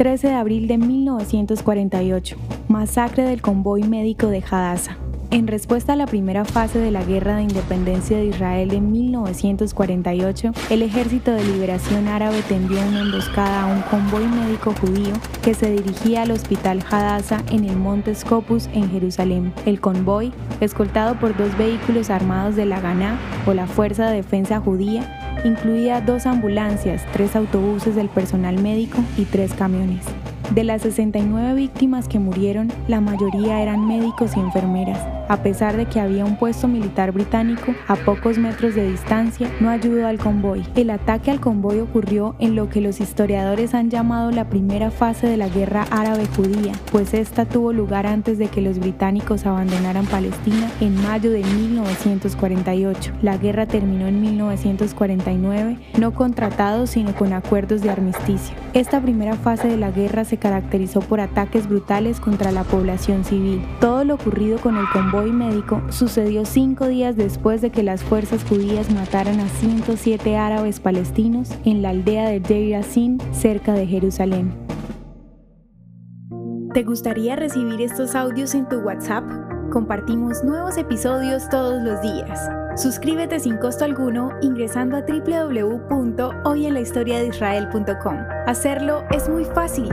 13 de abril de 1948, masacre del convoy médico de Hadassah. En respuesta a la primera fase de la Guerra de Independencia de Israel en 1948, el Ejército de Liberación Árabe tendió una emboscada a un convoy médico judío que se dirigía al Hospital Hadassah en el Monte Scopus en Jerusalén. El convoy, escoltado por dos vehículos armados de la Haganah o la Fuerza de Defensa Judía, incluía dos ambulancias, tres autobuses del personal médico y tres camiones. De las 69 víctimas que murieron, la mayoría eran médicos y enfermeras. A pesar de que había un puesto militar británico a pocos metros de distancia, no ayudó al convoy. El ataque al convoy ocurrió en lo que los historiadores han llamado la primera fase de la guerra árabe-judía, pues esta tuvo lugar antes de que los británicos abandonaran Palestina en mayo de 1948. La guerra terminó en 1949, no con tratados sino con acuerdos de armisticio. Esta primera fase de la guerra se caracterizó por ataques brutales contra la población civil. Todo lo ocurrido con el convoy médico sucedió cinco días después de que las fuerzas judías mataran a 107 árabes palestinos en la aldea de Deir Yassin, cerca de Jerusalén. ¿Te gustaría recibir estos audios en tu WhatsApp? Compartimos nuevos episodios todos los días. Suscríbete sin costo alguno ingresando a www.hoyenlahistoriadeisrael.com. Hacerlo es muy fácil.